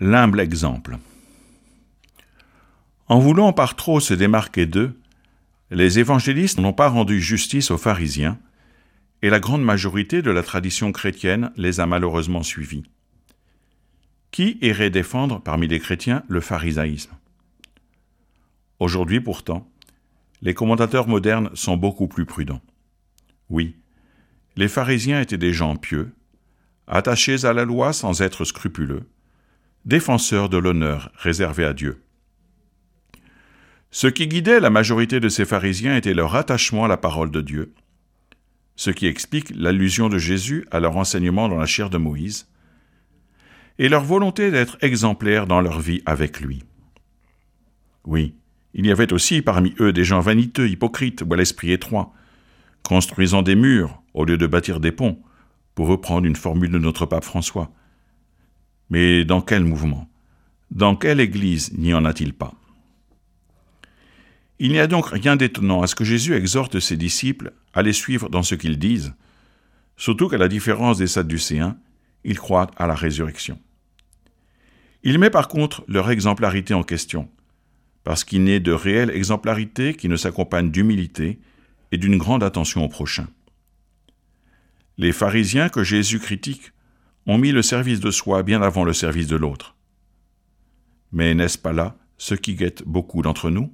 L'humble exemple. En voulant par trop se démarquer d'eux, les évangélistes n'ont pas rendu justice aux pharisiens, et la grande majorité de la tradition chrétienne les a malheureusement suivis. Qui irait défendre parmi les chrétiens le pharisaïsme? Aujourd'hui pourtant, les commentateurs modernes sont beaucoup plus prudents. Oui, les pharisiens étaient des gens pieux, attachés à la loi sans être scrupuleux, défenseurs de l'honneur réservé à Dieu. Ce qui guidait la majorité de ces pharisiens était leur attachement à la parole de Dieu, ce qui explique l'allusion de Jésus à leur enseignement dans la chair de Moïse, et leur volonté d'être exemplaires dans leur vie avec lui. Oui, il y avait aussi parmi eux des gens vaniteux, hypocrites ou à l'esprit étroit, construisant des murs au lieu de bâtir des ponts, pour reprendre une formule de notre pape François. Mais dans quel mouvement? Dans quelle Église n'y en a-t-il pas? Il n'y a donc rien d'étonnant à ce que Jésus exhorte ses disciples à les suivre dans ce qu'ils disent, surtout qu'à la différence des Sadducéens, ils croient à la résurrection. Il met par contre leur exemplarité en question, parce qu'il n'est de réelle exemplarité qui ne s'accompagne d'humilité et d'une grande attention au prochain. Les pharisiens que Jésus critique ont mis le service de soi bien avant le service de l'autre. Mais n'est-ce pas là ce qui guette beaucoup d'entre nous?